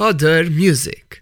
Other Music.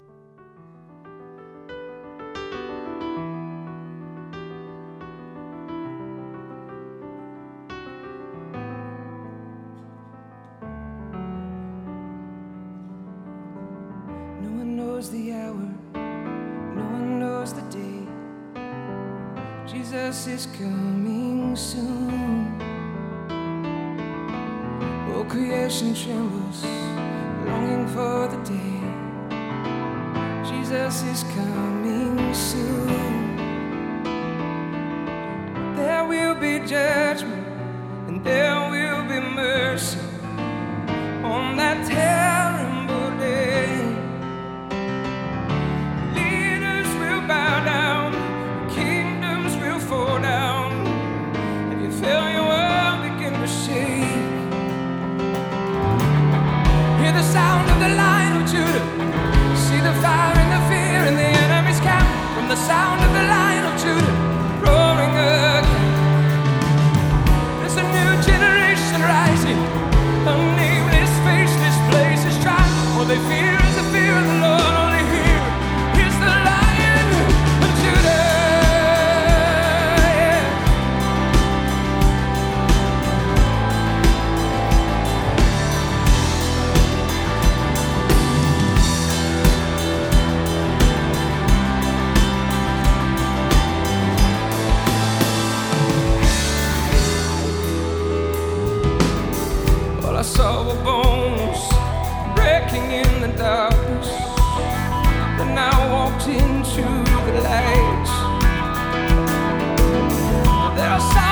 I saw her bones breaking in the darkness. Then I walked into the light. There's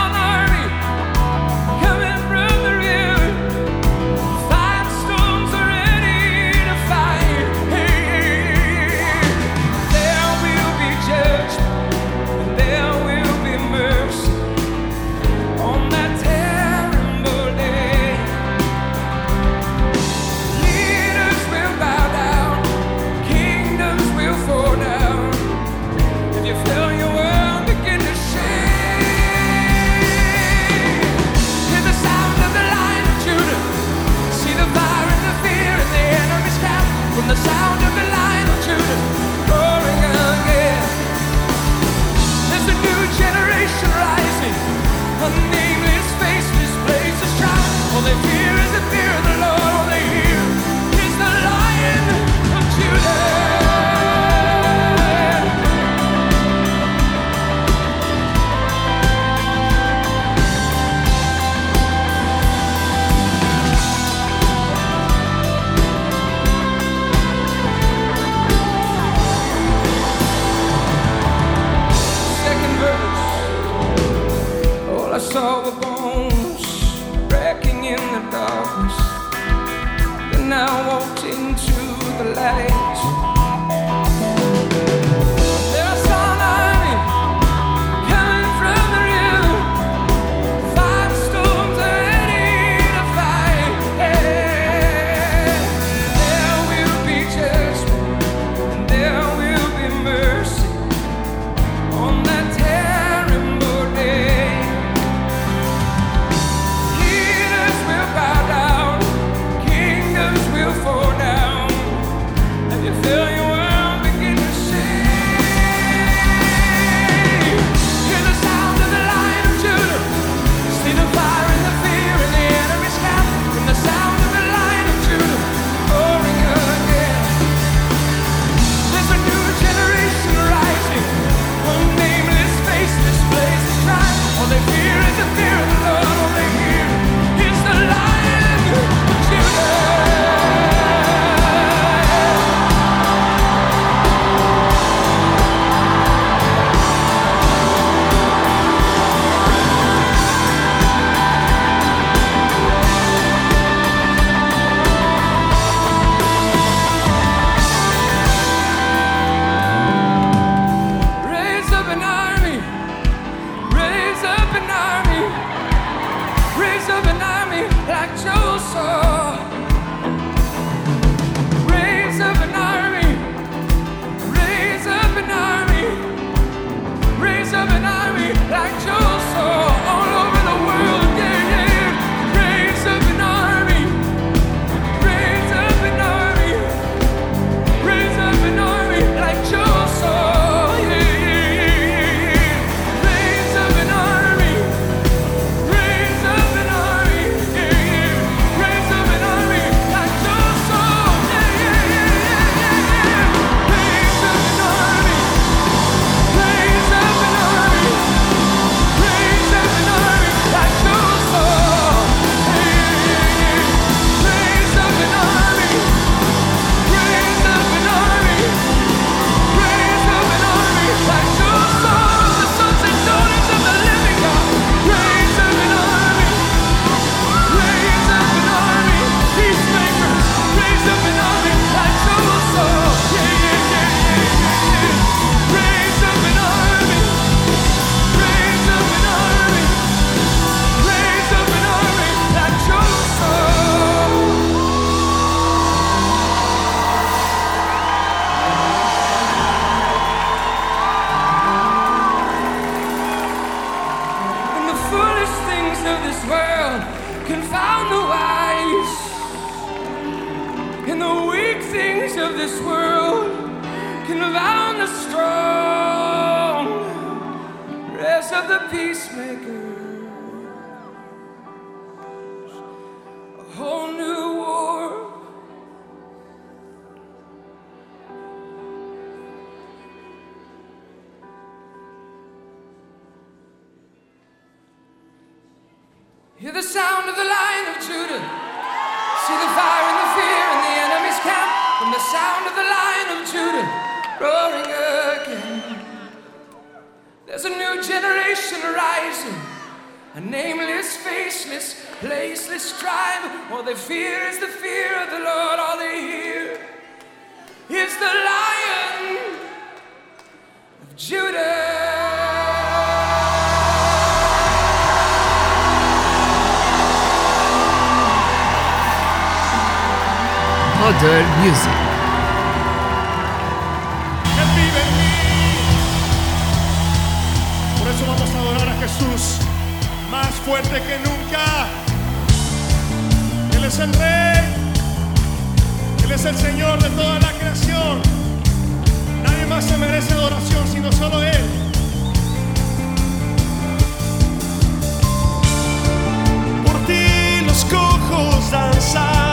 Hear the sound of the Lion of Judah. See the fire and the fear in the enemy's camp. From the sound of the Lion of Judah roaring again. There's a new generation rising. A nameless, faceless, placeless tribe. All they fear is the fear of the Lord. All they hear is the Lion of Judah. Other Music. Vive en mí. Por eso vamos a adorar a Jesús más fuerte que nunca. Él es el Rey. Él es el Señor de toda la creación. Nadie más se merece adoración sino solo Él. Por ti los cojos danzan.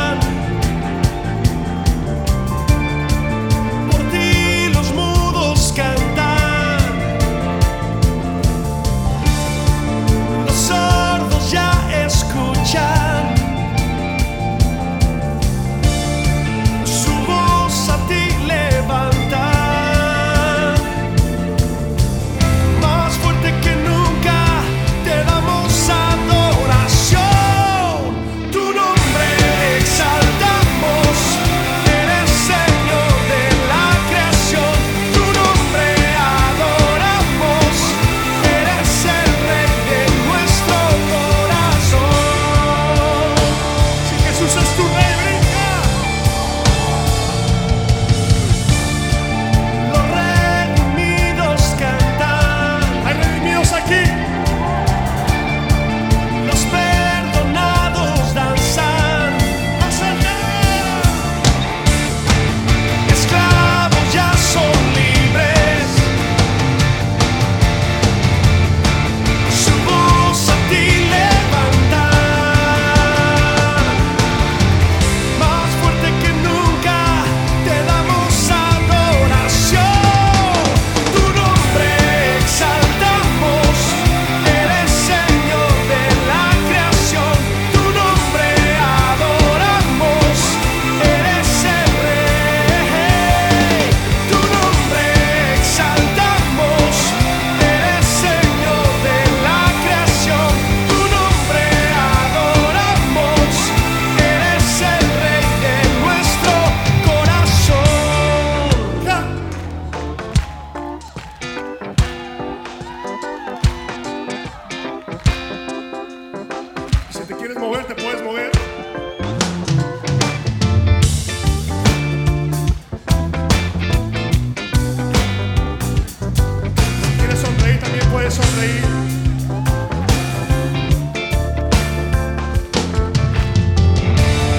Sonreír.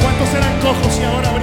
¿Cuántos eran cojos y ahora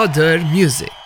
Other Music.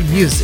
Music.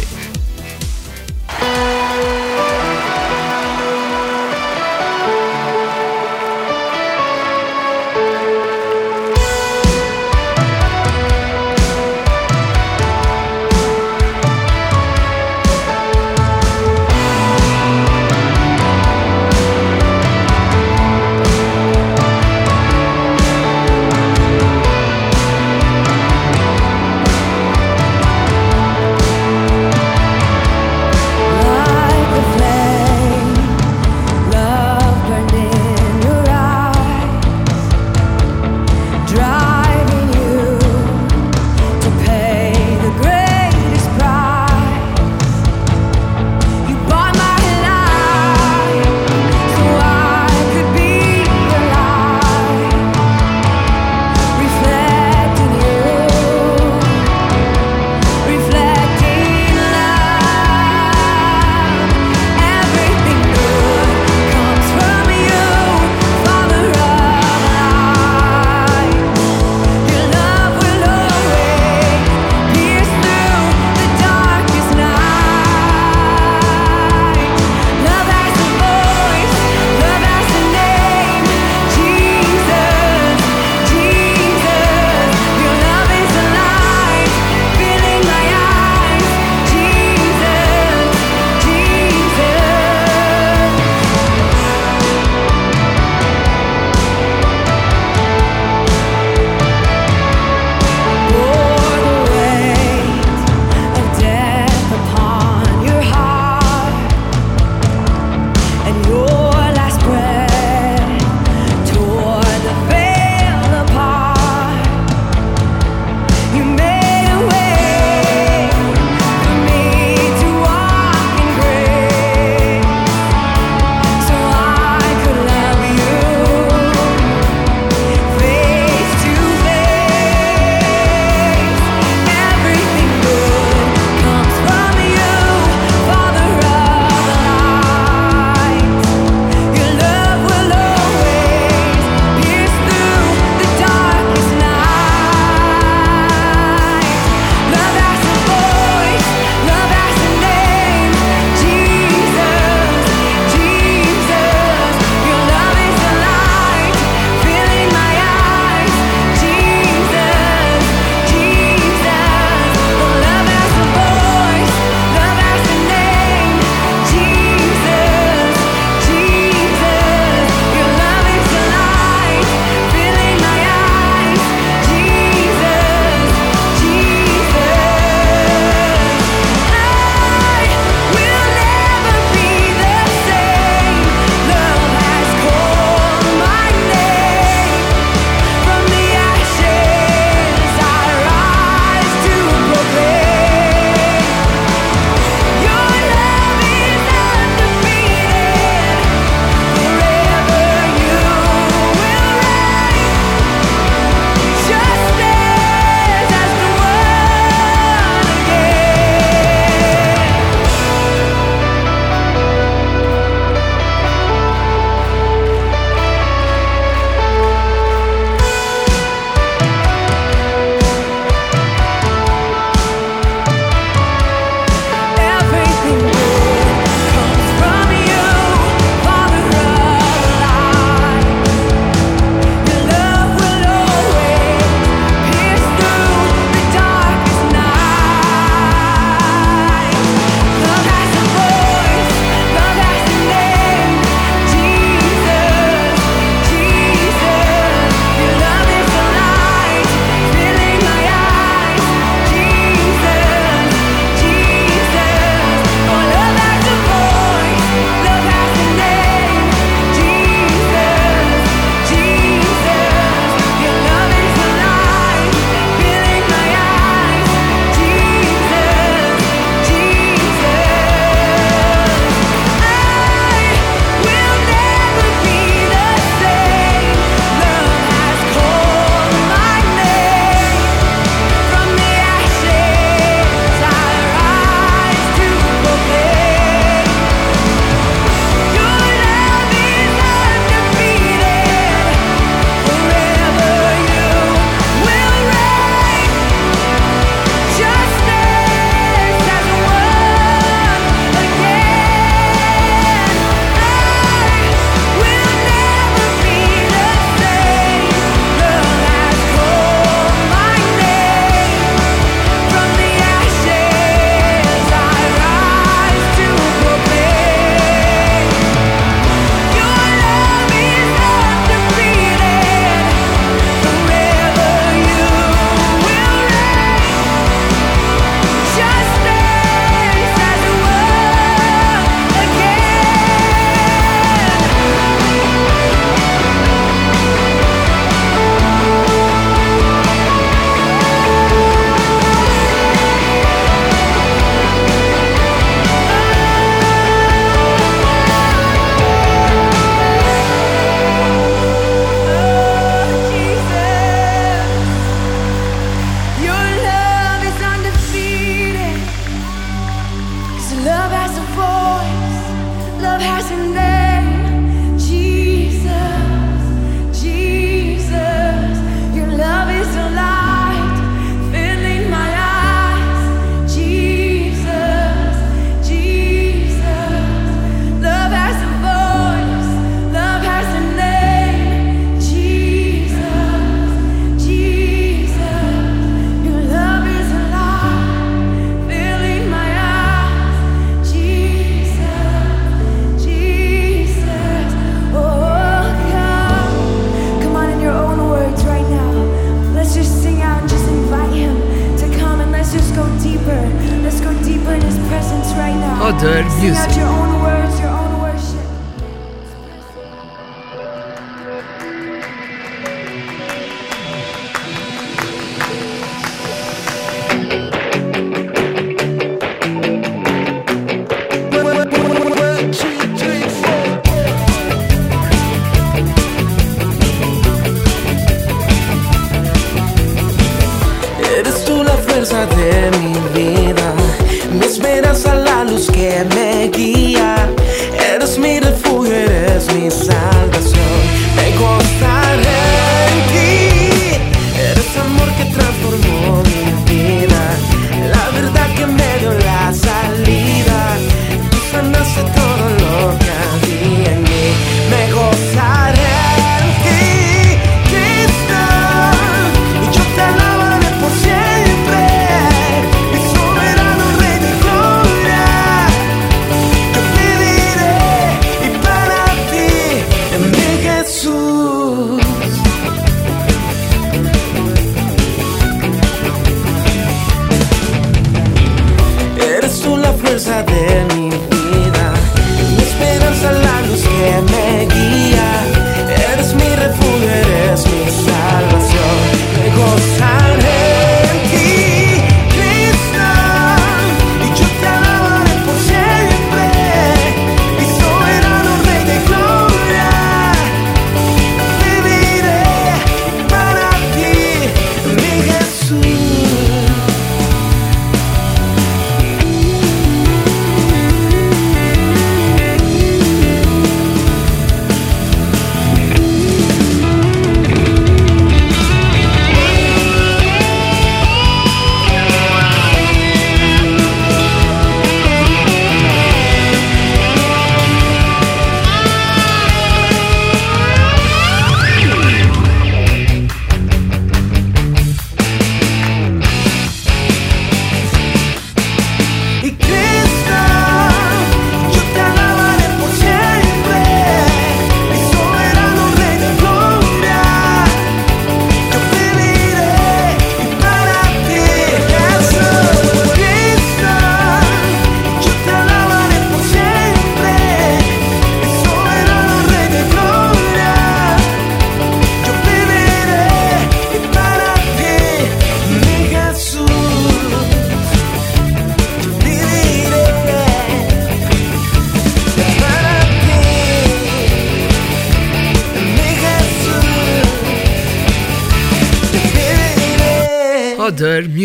Other Music.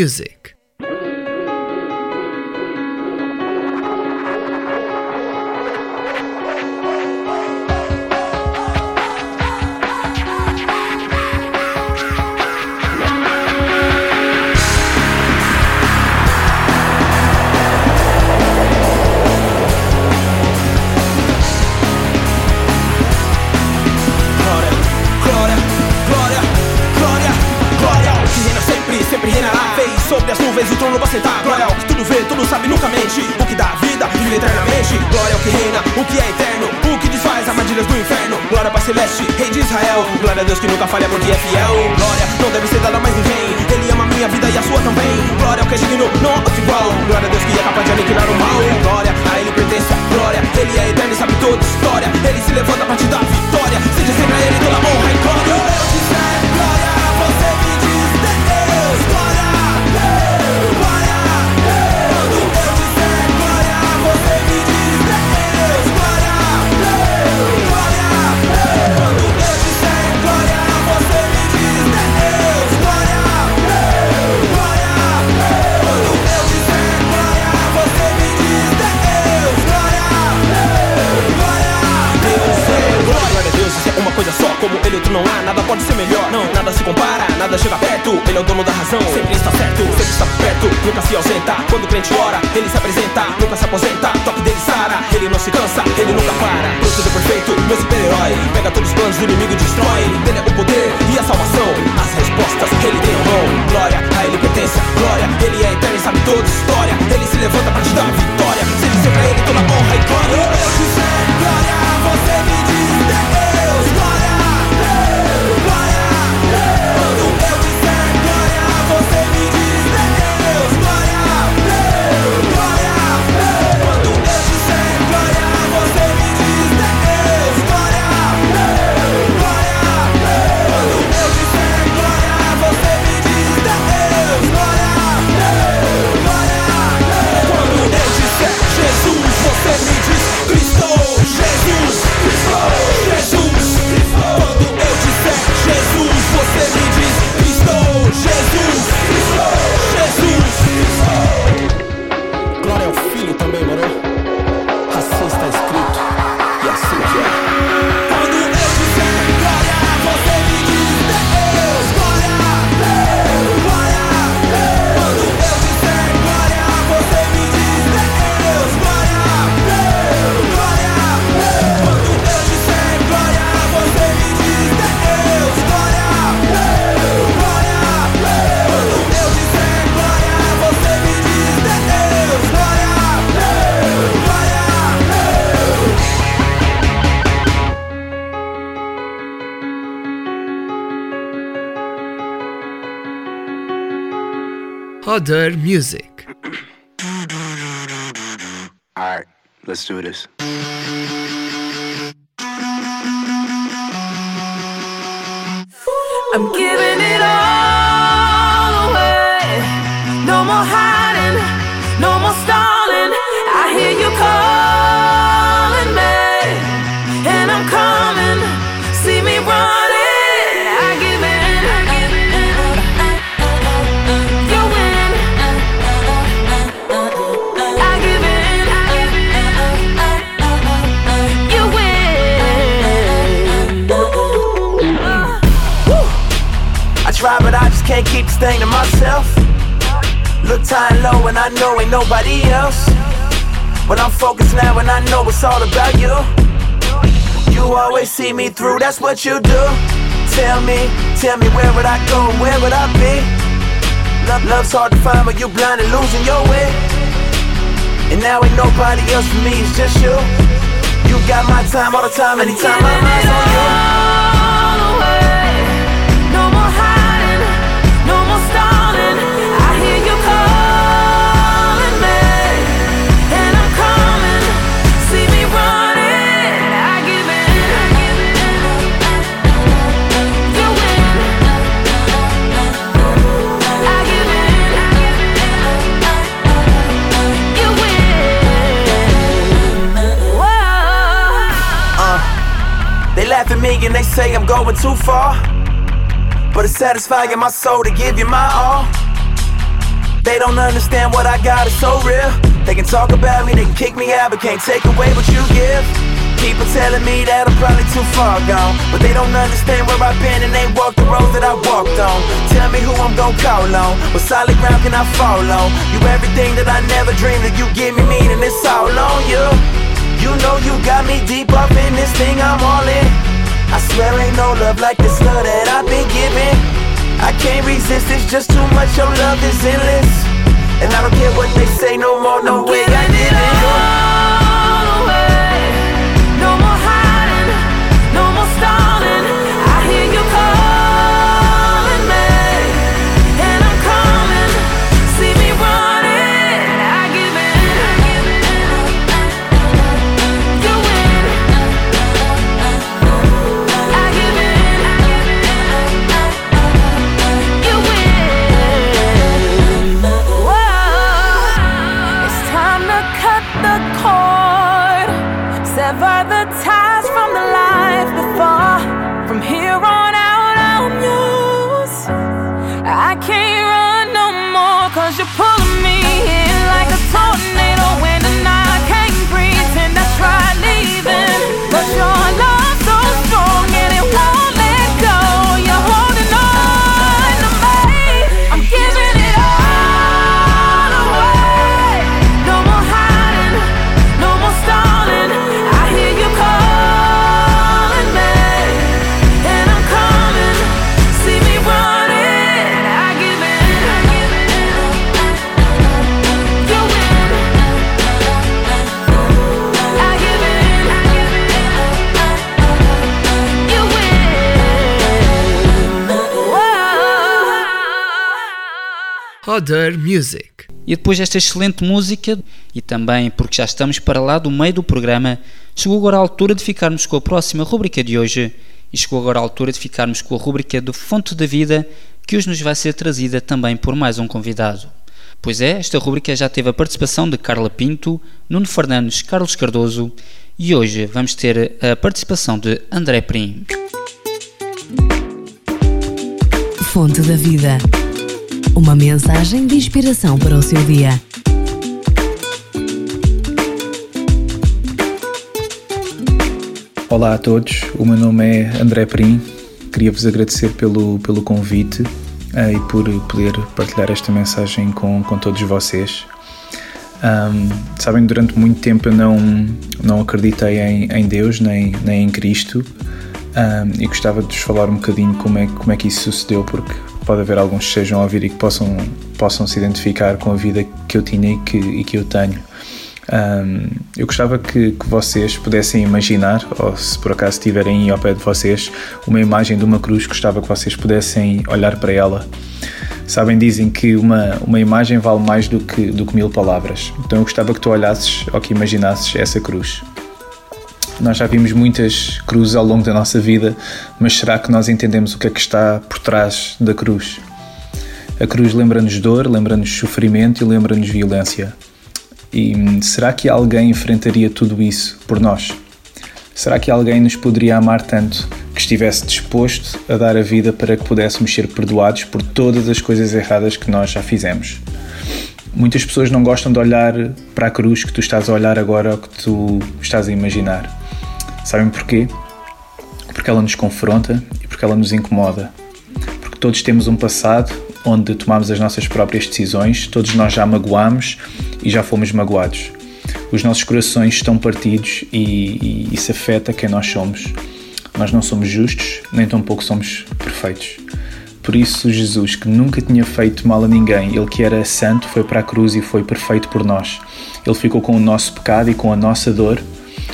Music. Sentar. Glória ao que tudo vê, tudo sabe, nunca mente. O que dá vida, vive eternamente. Glória ao que reina, o que é eterno. O que desfaz armadilhas do inferno. Glória para Celeste, Rei de Israel. Glória a Deus que nunca falha porque é fiel. Glória não deve ser dada mais ninguém. Ele ama minha vida e a sua também. Glória ao que é digno, não outro igual. Glória a Deus que é capaz de aniquilar o mal. Glória a Ele pertence a glória. Ele é eterno e sabe toda história. Ele se levanta pra te dar vitória. Seja sempre a Ele toda honra e glória, só. Como ele, outro não há, nada pode ser melhor. Não, nada se compara, nada chega perto. Ele é o dono da razão, sempre está certo, sempre está perto, nunca se ausenta. Quando o crente ora, ele se apresenta, nunca se aposenta. Toque dele sara, ele não se cansa, ele nunca para. Protetor perfeito, meu super-herói. Pega todos os planos do inimigo e destrói. Dele é o poder e a salvação. As respostas ele tem mão. Glória, a ele pertence glória. Ele é eterno e sabe toda história. Ele se levanta pra te dar vitória. Seja sempre a ele toda honra e glória. Eu disser glória, Other music. Alright, let's do this. I'm giving it all away. No more hiding, no more stalling. I hear you calling can't keep this thing to myself. Look time low, and I know ain't nobody else. But I'm focused now, and I know it's all about you. You always see me through, that's what you do. Tell me, tell me where would I go, where would I be? Love, love's hard to find, but you blind and losing your way. And now ain't nobody else for me, it's just you. You got my time all the time, anytime my mind's on you. Laugh at me and they say I'm going too far. But it's satisfying my soul to give you my all. They don't understand what I got is so real. They can talk about me, they can kick me out, but can't take away what you give. People telling me that I'm probably too far gone. But they don't understand where I've been and they walk the roads that I walked on. Tell me who I'm gonna call on. What solid ground can I fall on? You everything that I never dreamed of. You give me meaning, it's all on you. You know you got me deep up in this thing, I'm all in. I swear ain't no love like this love that I've been given. I can't resist, it's just too much, your love is endless. And I don't care what they say no more, no way I Giving did it Other music. E depois desta excelente música, e também porque já estamos para lá do meio do programa, chegou agora a altura de ficarmos com a próxima rubrica de hoje. E chegou agora a altura de ficarmos com a rubrica do Fonte da Vida, que hoje nos vai ser trazida também por mais um convidado. Pois é, esta rubrica já teve a participação de Carla Pinto, Nuno Fernandes, Carlos Cardoso e hoje vamos ter a participação de André Prim. Fonte da Vida. Uma mensagem de inspiração para o seu dia. Olá a todos, o meu nome é André Prim. Queria-vos agradecer pelo, pelo convite eh, e por poder partilhar esta mensagem com, com todos vocês. Ahm, sabem, durante muito tempo eu não, não acreditei em, em Deus nem, nem em Cristo ahm, e gostava de vos falar um bocadinho como é, como é que isso sucedeu, porque pode haver alguns que estejam a ouvir e que possam, possam se identificar com a vida que eu tinha e que, e que eu tenho. Um, eu gostava que, que, vocês pudessem imaginar, ou se por acaso estiverem aí ao pé de vocês, uma imagem de uma cruz, gostava que vocês pudessem olhar para ela Sabem, dizem que uma, uma imagem vale mais do que, do que mil palavras. Então eu gostava que tu olhasses ou que imaginasses essa cruz. Nós já vimos muitas cruzes ao longo da nossa vida, mas será que nós entendemos o que é que está por trás da cruz? A cruz lembra-nos dor, lembra-nos sofrimento e lembra-nos violência. E hum, será que alguém enfrentaria tudo isso por nós? Será que alguém nos poderia amar tanto que estivesse disposto a dar a vida para que pudéssemos ser perdoados por todas as coisas erradas que nós já fizemos? Muitas pessoas não gostam de olhar para a cruz que tu estás a olhar agora ou que tu estás a imaginar. Sabem porquê? Porque ela nos confronta e porque ela nos incomoda. Porque todos temos um passado onde tomamos as nossas próprias decisões, todos nós já magoamos e já fomos magoados. Os nossos corações estão partidos e, e isso afeta quem nós somos. Nós não somos justos, nem tampouco somos perfeitos. Por isso, Jesus, que nunca tinha feito mal a ninguém, ele que era santo, foi para a cruz e foi perfeito por nós. Ele ficou com o nosso pecado e com a nossa dor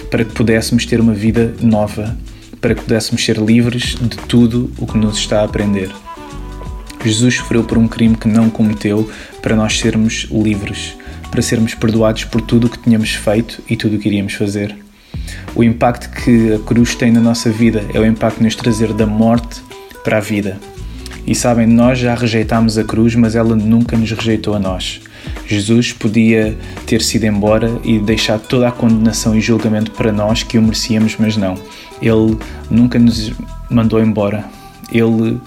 para que pudéssemos ter uma vida nova, para que pudéssemos ser livres de tudo o que nos está a aprender. Jesus sofreu por um crime que não cometeu para nós sermos livres, para sermos perdoados por tudo o que tínhamos feito e tudo o que iríamos fazer. O impacto que a cruz tem na nossa vida é o impacto de nos trazer da morte para a vida. E sabem, nós já rejeitámos a cruz, mas ela nunca nos rejeitou a nós. Jesus podia ter sido embora e deixado toda a condenação e julgamento para nós que o merecíamos, mas não. Ele nunca nos mandou embora. Ele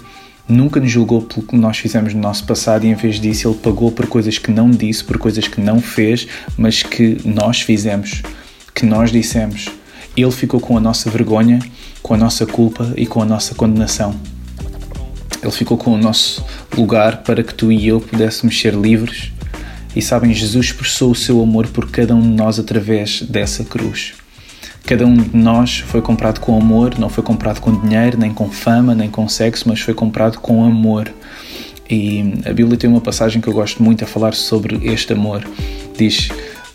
nunca nos julgou pelo que nós fizemos no nosso passado e em vez disso ele pagou por coisas que não disse, por coisas que não fez, mas que nós fizemos, que nós dissemos. Ele ficou com a nossa vergonha, com a nossa culpa e com a nossa condenação. Ele ficou com o nosso lugar para que tu e eu pudéssemos ser livres. E sabem, Jesus expressou o seu amor por cada um de nós através dessa cruz. Cada um de nós foi comprado com amor, não foi comprado com dinheiro, nem com fama, nem com sexo, mas foi comprado com amor. E a Bíblia tem uma passagem que eu gosto muito a falar sobre este amor. Diz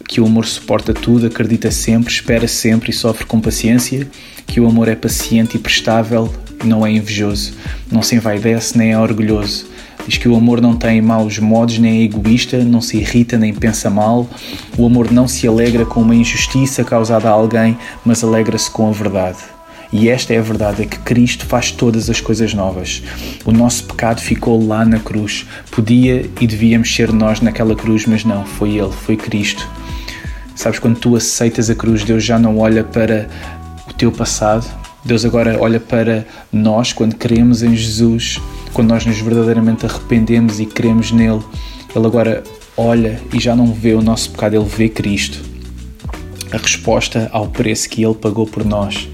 que o amor suporta tudo, acredita sempre, espera sempre e sofre com paciência, que o amor é paciente e prestável, não é invejoso, não se envaidece nem é orgulhoso. Diz que o amor não tem maus modos nem é egoísta, não se irrita nem pensa mal. O amor não se alegra com uma injustiça causada a alguém, mas alegra-se com a verdade. E esta é a verdade: é que Cristo faz todas as coisas novas. O nosso pecado ficou lá na cruz. Podia e devíamos ser nós naquela cruz, mas não, foi Ele, foi Cristo. Sabes, quando tu aceitas a cruz, Deus já não olha para o teu passado, Deus agora olha para nós quando cremos em Jesus, quando nós nos verdadeiramente arrependemos e cremos nele. Ele agora olha e já não vê o nosso pecado, ele vê Cristo. A resposta ao preço que ele pagou por nós,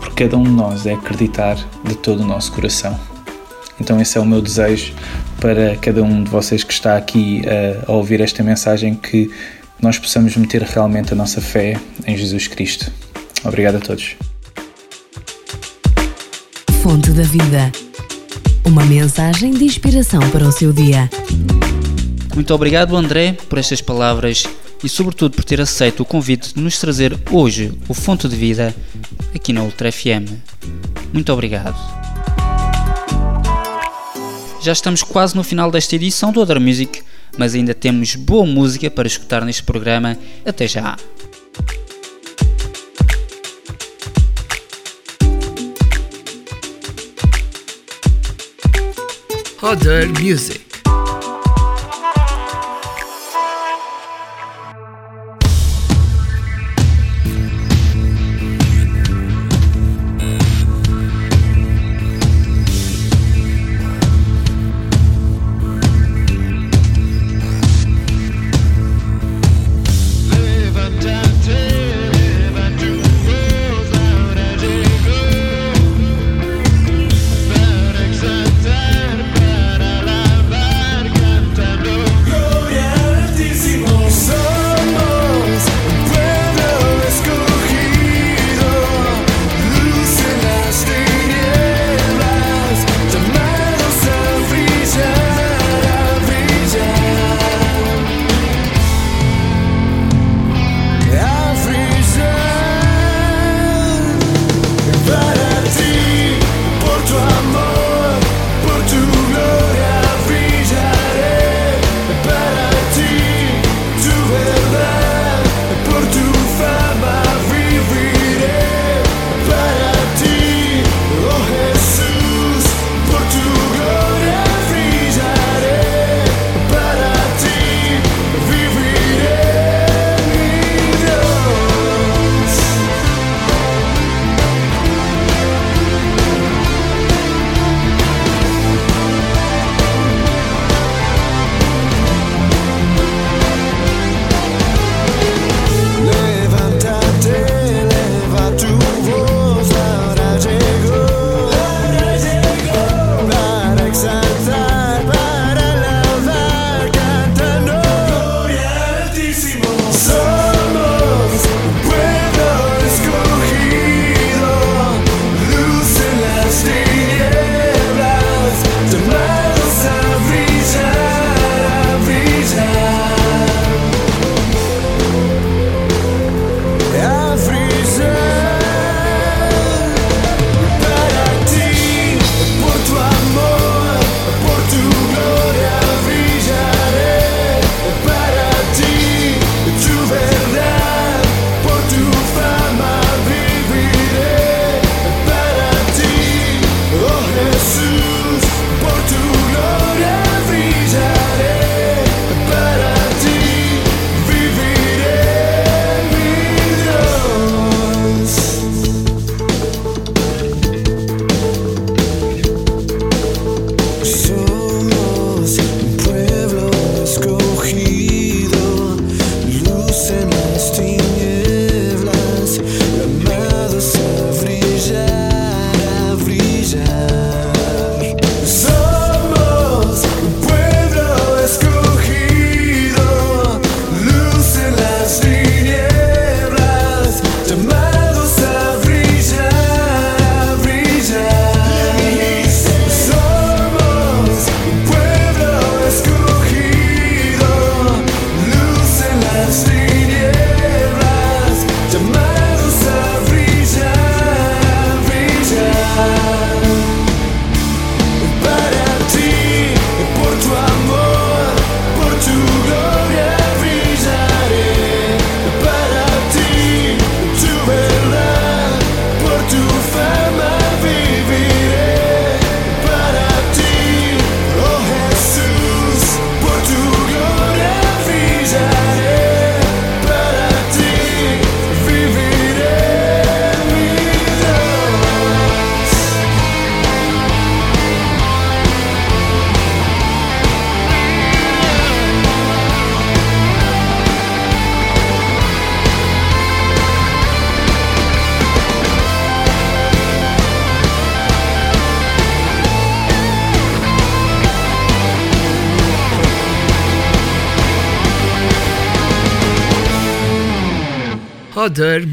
por cada um de nós, é acreditar de todo o nosso coração. Então, esse é o meu desejo para cada um de vocês que está aqui a, a ouvir esta mensagem, que nós possamos meter realmente a nossa fé em Jesus Cristo. Obrigado a todos. Fonte da Vida. Uma mensagem de inspiração para o seu dia. Muito obrigado, André, por estas palavras e, sobretudo, por ter aceito o convite de nos trazer hoje o Fonte de Vida aqui na Ultra FM. Muito obrigado. Já estamos quase no final desta edição do Other Music, mas ainda temos boa música para escutar neste programa. Até já! Other music.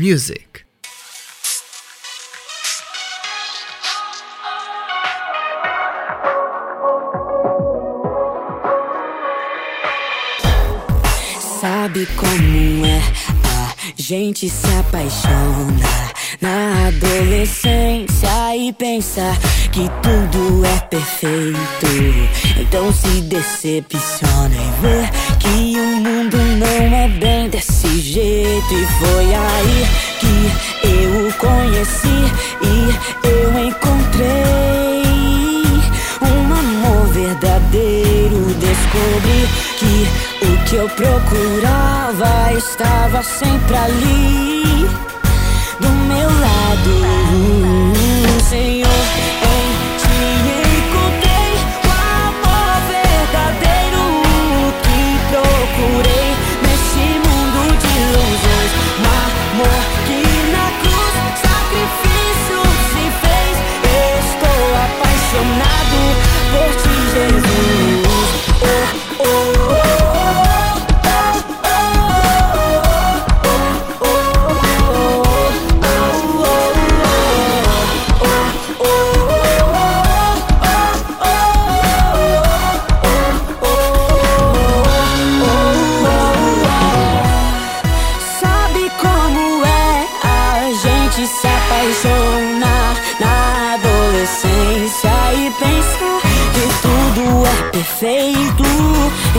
Music. Sabe como é? A gente se apaixona na adolescência e pensa que tudo é perfeito. Então se decepciona e vê que o mundo não é bem jeito. E foi aí que eu o conheci e eu encontrei um amor verdadeiro. Descobri que o que eu procurava estava sempre ali do meu lado, Senhor.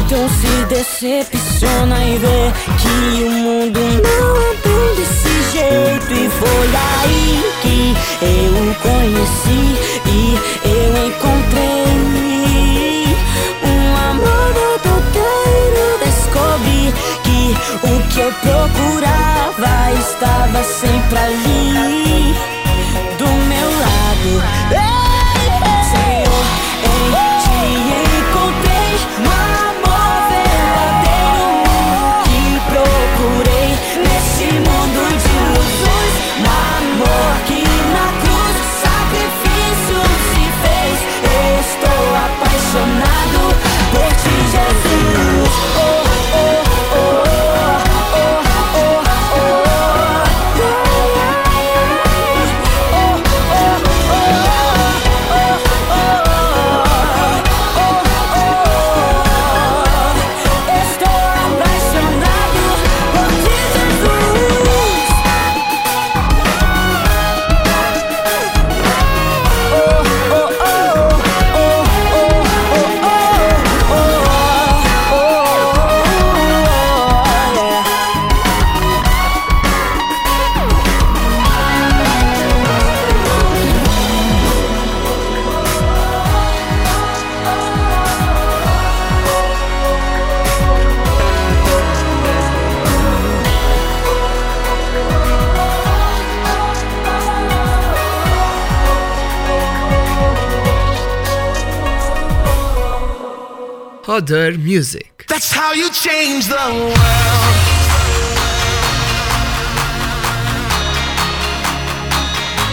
Então se decepciona e vê que o mundo não é bem desse jeito. E foi aí que eu o conheci e eu encontrei um amor verdadeiro. Descobri que o que eu procurava estava sempre ali do meu lado. Other Music. That's how you change the world.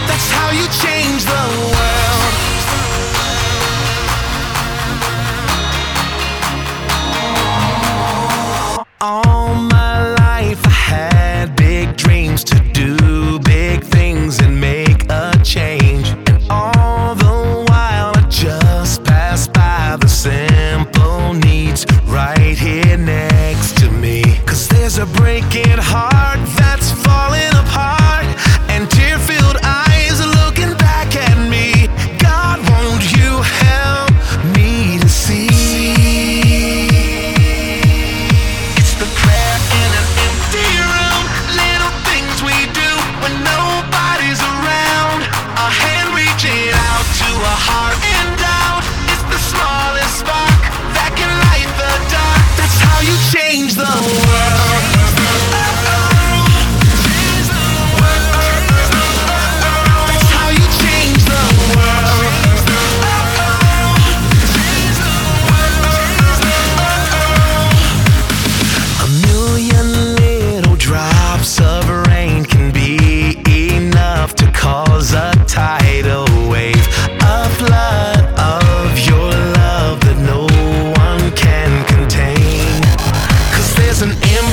That's how you change the world. an M.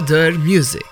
Other Music.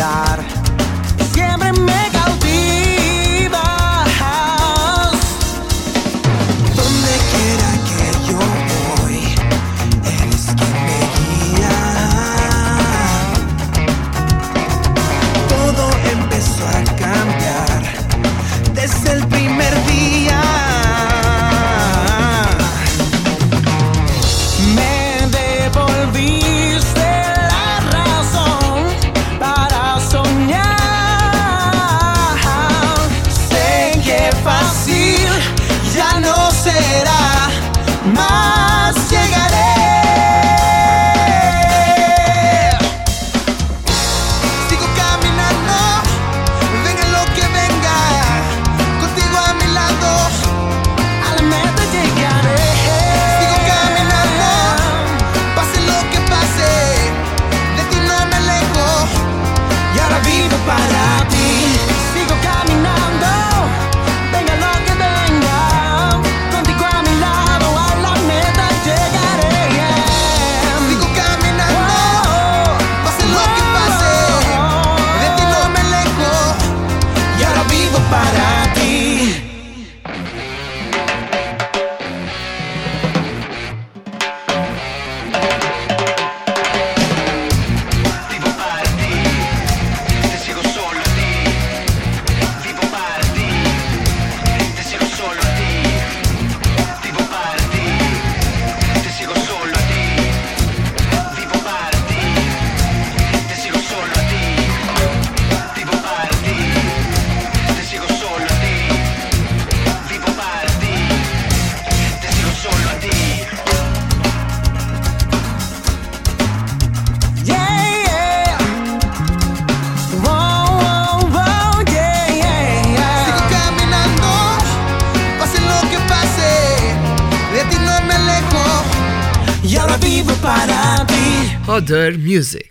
die. Other Music.